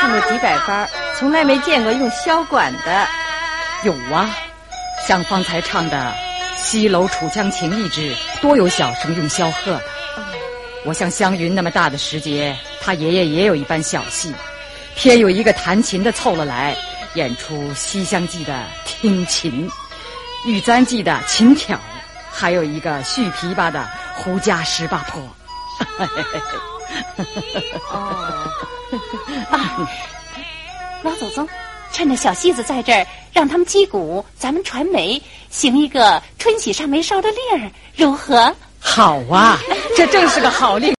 唱了几百番，从来没见过用箫管的。有啊，像方才唱的《西楼楚江情》一支，多有小生用箫和的。我像湘云那么大的时节，他爷爷也有一班小戏，偏有一个弹琴的凑了来，演出《西厢记》的听琴，《玉簪记》的琴挑，还有一个续琵琶的《胡家十八坡》。哦，啊，老祖宗，趁着小戏子在这儿，让他们击鼓，咱们传媒，行一个春喜上眉梢的令儿，如何？好啊，这正是个好令。